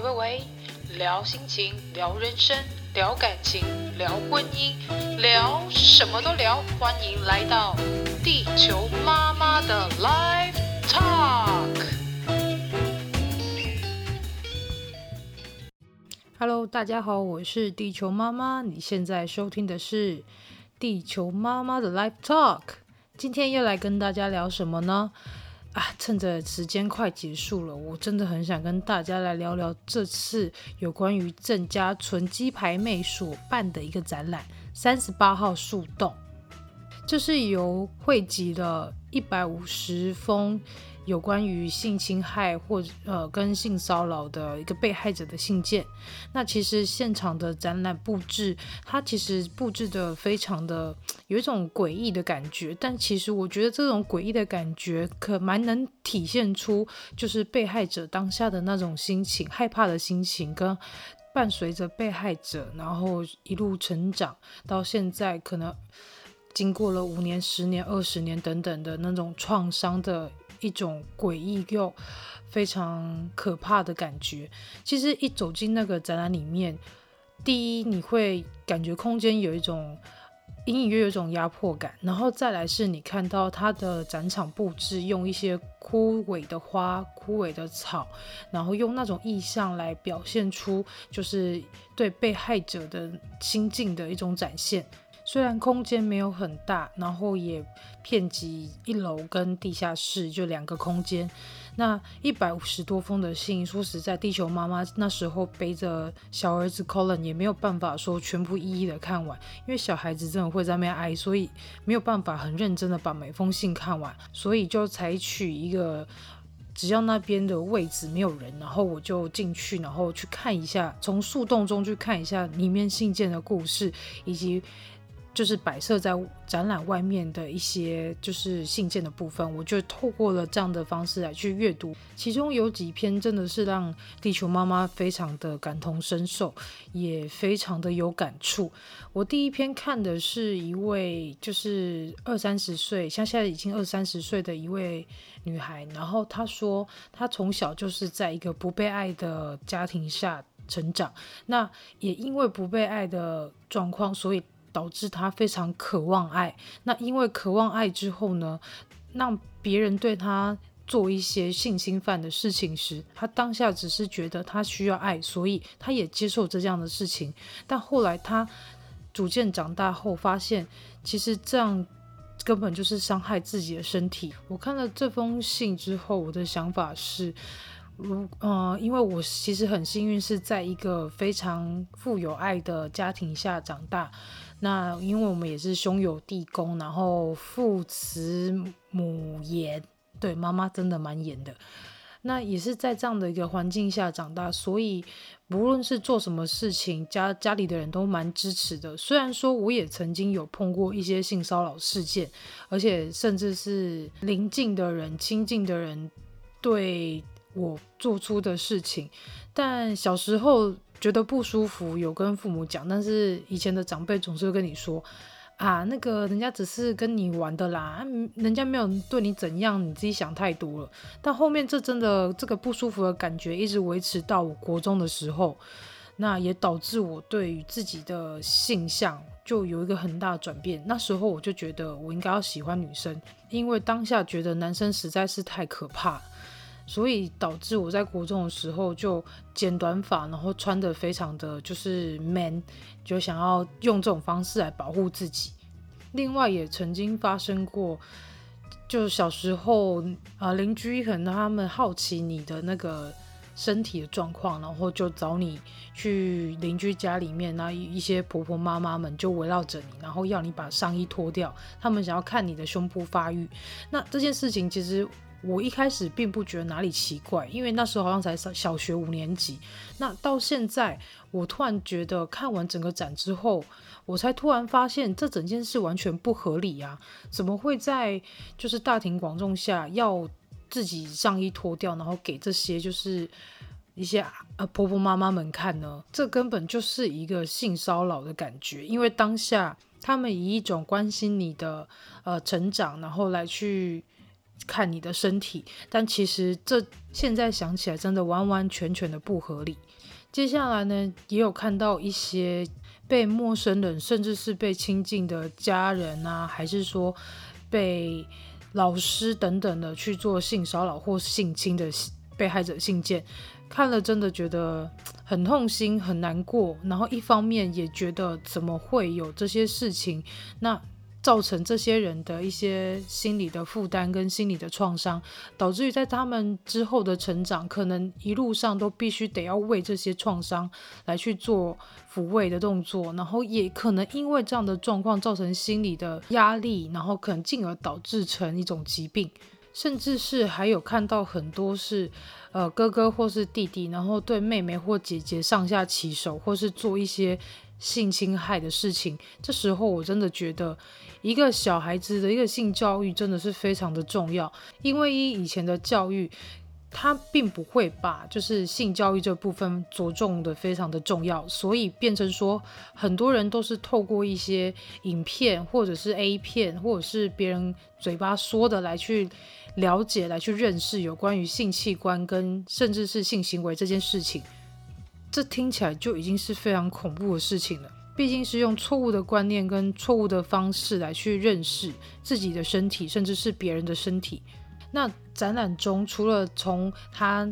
喂喂喂，聊心情，聊人生，聊感情，聊婚姻，聊什么都聊。欢迎来到地球妈妈的 Live Talk。Hello，大家好，我是地球妈妈。你现在收听的是地球妈妈的 Live Talk。今天又来跟大家聊什么呢？趁着时间快结束了，我真的很想跟大家来聊聊这次有关于郑家纯鸡排妹所办的一个展览——三十八号树洞。这是由汇集了一百五十封。有关于性侵害或呃跟性骚扰的一个被害者的信件，那其实现场的展览布置，它其实布置的非常的有一种诡异的感觉，但其实我觉得这种诡异的感觉可蛮能体现出就是被害者当下的那种心情，害怕的心情，跟伴随着被害者然后一路成长到现在，可能经过了五年、十年、二十年等等的那种创伤的。一种诡异又非常可怕的感觉。其实一走进那个展览里面，第一你会感觉空间有一种隐隐约有一种压迫感，然后再来是你看到它的展场布置，用一些枯萎的花、枯萎的草，然后用那种意象来表现出就是对被害者的心境的一种展现。虽然空间没有很大，然后也遍及一楼跟地下室，就两个空间。那一百五十多封的信，说实在，地球妈妈那时候背着小儿子 Colin 也没有办法说全部一一的看完，因为小孩子真的会在那边挨，所以没有办法很认真的把每封信看完，所以就采取一个只要那边的位置没有人，然后我就进去，然后去看一下，从树洞中去看一下里面信件的故事，以及。就是摆设在展览外面的一些就是信件的部分，我就透过了这样的方式来去阅读，其中有几篇真的是让地球妈妈非常的感同身受，也非常的有感触。我第一篇看的是一位就是二三十岁，像现在已经二三十岁的一位女孩，然后她说她从小就是在一个不被爱的家庭下成长，那也因为不被爱的状况，所以。导致他非常渴望爱，那因为渴望爱之后呢，让别人对他做一些性侵犯的事情时，他当下只是觉得他需要爱，所以他也接受这样的事情。但后来他逐渐长大后，发现其实这样根本就是伤害自己的身体。我看了这封信之后，我的想法是。如呃，因为我其实很幸运，是在一个非常富有爱的家庭下长大。那因为我们也是兄友弟恭，然后父慈母严，对，妈妈真的蛮严的。那也是在这样的一个环境下长大，所以不论是做什么事情，家家里的人都蛮支持的。虽然说我也曾经有碰过一些性骚扰事件，而且甚至是邻近的人、亲近的人对。我做出的事情，但小时候觉得不舒服，有跟父母讲，但是以前的长辈总是会跟你说，啊，那个人家只是跟你玩的啦，人家没有对你怎样，你自己想太多了。但后面这真的这个不舒服的感觉一直维持到我国中的时候，那也导致我对于自己的性向就有一个很大的转变。那时候我就觉得我应该要喜欢女生，因为当下觉得男生实在是太可怕。所以导致我在国中的时候就剪短发，然后穿的非常的就是 man，就想要用这种方式来保护自己。另外也曾经发生过，就小时候啊，邻居可能他们好奇你的那个身体的状况，然后就找你去邻居家里面，那一些婆婆妈妈们就围绕着你，然后要你把上衣脱掉，他们想要看你的胸部发育。那这件事情其实。我一开始并不觉得哪里奇怪，因为那时候好像才小小学五年级。那到现在，我突然觉得看完整个展之后，我才突然发现这整件事完全不合理啊！怎么会在就是大庭广众下要自己上衣脱掉，然后给这些就是一些呃婆婆妈妈们看呢？这根本就是一个性骚扰的感觉，因为当下他们以一种关心你的呃成长，然后来去。看你的身体，但其实这现在想起来真的完完全全的不合理。接下来呢，也有看到一些被陌生人，甚至是被亲近的家人啊，还是说被老师等等的去做性骚扰或性侵的被害者信件，看了真的觉得很痛心、很难过。然后一方面也觉得怎么会有这些事情？那。造成这些人的一些心理的负担跟心理的创伤，导致于在他们之后的成长，可能一路上都必须得要为这些创伤来去做抚慰的动作，然后也可能因为这样的状况造成心理的压力，然后可能进而导致成一种疾病，甚至是还有看到很多是呃哥哥或是弟弟，然后对妹妹或姐姐上下其手，或是做一些性侵害的事情。这时候我真的觉得。一个小孩子的一个性教育真的是非常的重要，因为以前的教育，他并不会把就是性教育这部分着重的非常的重要，所以变成说很多人都是透过一些影片或者是 A 片或者是别人嘴巴说的来去了解、来去认识有关于性器官跟甚至是性行为这件事情，这听起来就已经是非常恐怖的事情了。毕竟是用错误的观念跟错误的方式来去认识自己的身体，甚至是别人的身体。那展览中除了从他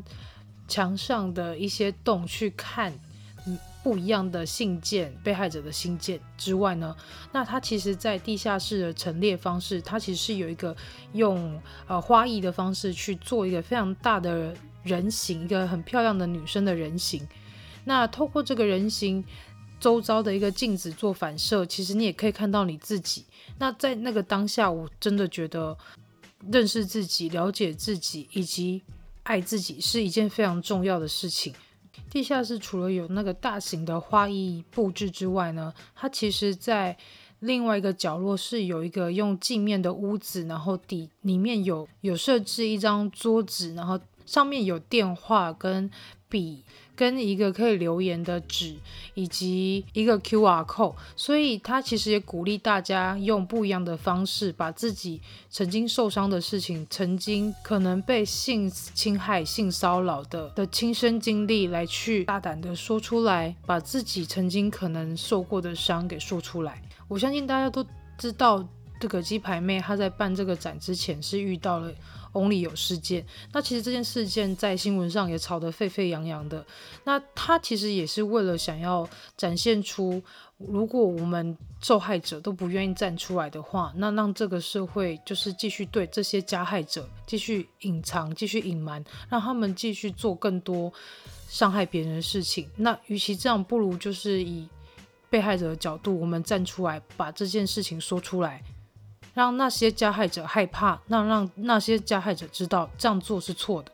墙上的一些洞去看不一样的信件、被害者的信件之外呢，那他其实在地下室的陈列方式，他其实是有一个用呃花艺的方式去做一个非常大的人形，一个很漂亮的女生的人形。那透过这个人形。周遭的一个镜子做反射，其实你也可以看到你自己。那在那个当下，我真的觉得认识自己、了解自己以及爱自己是一件非常重要的事情。地下室除了有那个大型的花艺布置之外呢，它其实在另外一个角落是有一个用镜面的屋子，然后底里面有有设置一张桌子，然后上面有电话跟笔。跟一个可以留言的纸，以及一个 QR code，所以他其实也鼓励大家用不一样的方式，把自己曾经受伤的事情，曾经可能被性侵害、性骚扰的的亲身经历，来去大胆的说出来，把自己曾经可能受过的伤给说出来。我相信大家都知道，这个鸡排妹她在办这个展之前是遇到了。Only 有事件，那其实这件事件在新闻上也吵得沸沸扬扬的。那他其实也是为了想要展现出，如果我们受害者都不愿意站出来的话，那让这个社会就是继续对这些加害者继续隐藏、继续隐瞒，让他们继续做更多伤害别人的事情。那与其这样，不如就是以被害者的角度，我们站出来，把这件事情说出来。让那些加害者害怕，那让那些加害者知道这样做是错的。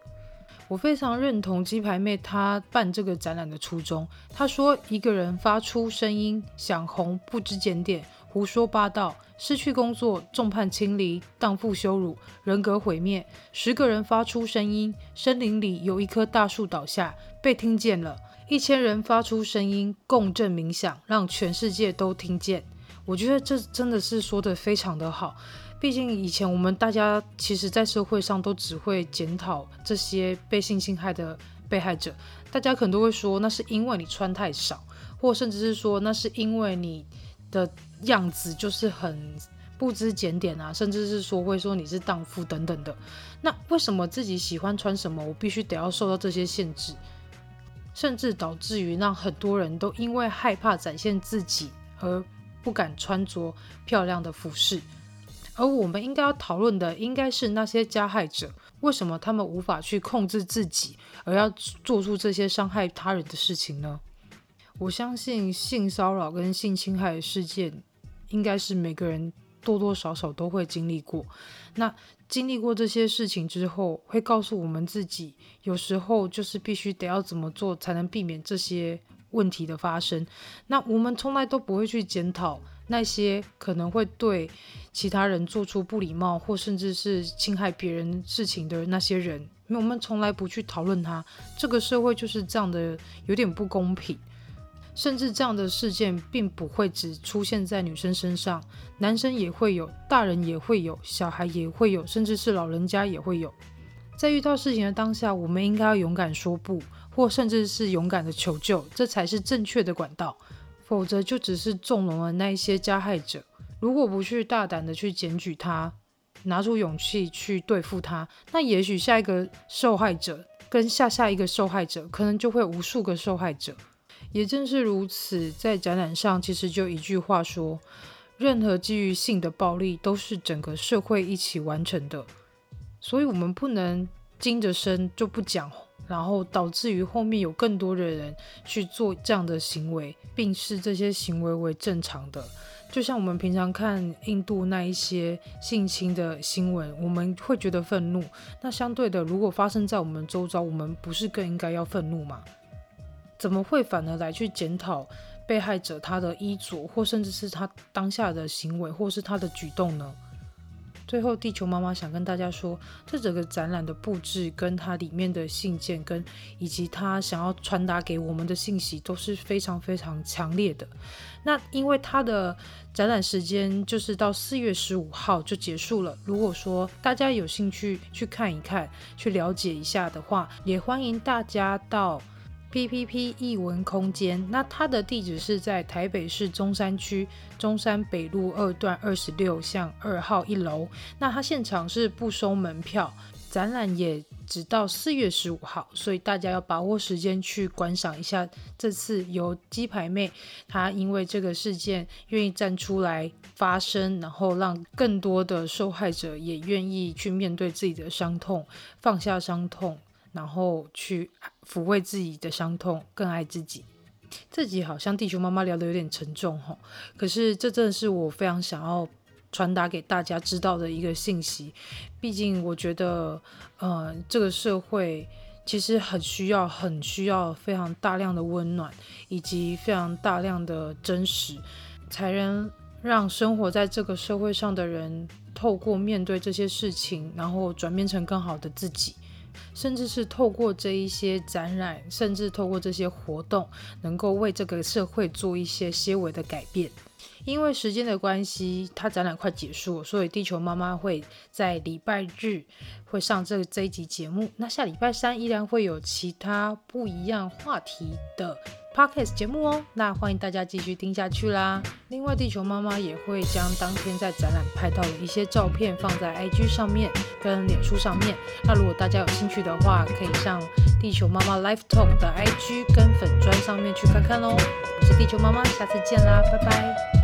我非常认同鸡排妹她办这个展览的初衷。她说：“一个人发出声音，想红，不知检点，胡说八道，失去工作，众叛亲离，荡妇羞辱，人格毁灭。十个人发出声音，森林里有一棵大树倒下，被听见了。一千人发出声音，共振冥想，让全世界都听见。”我觉得这真的是说得非常的好，毕竟以前我们大家其实，在社会上都只会检讨这些被性侵害的被害者，大家可能都会说那是因为你穿太少，或甚至是说那是因为你的样子就是很不知检点啊，甚至是说会说你是荡妇等等的。那为什么自己喜欢穿什么，我必须得要受到这些限制，甚至导致于让很多人都因为害怕展现自己而。不敢穿着漂亮的服饰，而我们应该要讨论的，应该是那些加害者，为什么他们无法去控制自己，而要做出这些伤害他人的事情呢？我相信性骚扰跟性侵害事件，应该是每个人多多少少都会经历过。那经历过这些事情之后，会告诉我们自己，有时候就是必须得要怎么做，才能避免这些。问题的发生，那我们从来都不会去检讨那些可能会对其他人做出不礼貌或甚至是侵害别人事情的那些人，因为我们从来不去讨论他。这个社会就是这样的，有点不公平。甚至这样的事件并不会只出现在女生身上，男生也会有，大人也会有，小孩也会有，甚至是老人家也会有。在遇到事情的当下，我们应该要勇敢说不，或甚至是勇敢的求救，这才是正确的管道。否则就只是纵容了那一些加害者。如果不去大胆的去检举他，拿出勇气去对付他，那也许下一个受害者跟下下一个受害者，可能就会无数个受害者。也正是如此，在展览上其实就一句话说：任何基于性的暴力都是整个社会一起完成的。所以，我们不能惊着声就不讲，然后导致于后面有更多的人去做这样的行为，并视这些行为为正常的。就像我们平常看印度那一些性侵的新闻，我们会觉得愤怒。那相对的，如果发生在我们周遭，我们不是更应该要愤怒吗？怎么会反而来去检讨被害者他的衣着，或甚至是他当下的行为，或是他的举动呢？最后，地球妈妈想跟大家说，这整个展览的布置跟它里面的信件，跟以及它想要传达给我们的信息都是非常非常强烈的。那因为它的展览时间就是到四月十五号就结束了。如果说大家有兴趣去看一看，去了解一下的话，也欢迎大家到。PPP 艺文空间，那它的地址是在台北市中山区中山北路二段二十六巷二号一楼。那它现场是不收门票，展览也只到四月十五号，所以大家要把握时间去观赏一下。这次由鸡排妹她因为这个事件愿意站出来发声，然后让更多的受害者也愿意去面对自己的伤痛，放下伤痛。然后去抚慰自己的伤痛，更爱自己。这集好像地球妈妈聊得有点沉重哈，可是这真的是我非常想要传达给大家知道的一个信息。毕竟我觉得，呃，这个社会其实很需要、很需要非常大量的温暖，以及非常大量的真实，才能让生活在这个社会上的人，透过面对这些事情，然后转变成更好的自己。甚至是透过这一些展览，甚至透过这些活动，能够为这个社会做一些些微的改变。因为时间的关系，它展览快结束了，所以地球妈妈会在礼拜日会上这这一集节目。那下礼拜三依然会有其他不一样话题的 Podcast 节目哦。那欢迎大家继续听下去啦。另外，地球妈妈也会将当天在展览拍到的一些照片放在 IG 上面跟脸书上面。那如果大家有兴趣的话，可以上地球妈妈 Live Talk 的 IG 跟粉砖上面去看看喽。我是地球妈妈，下次见啦，拜拜。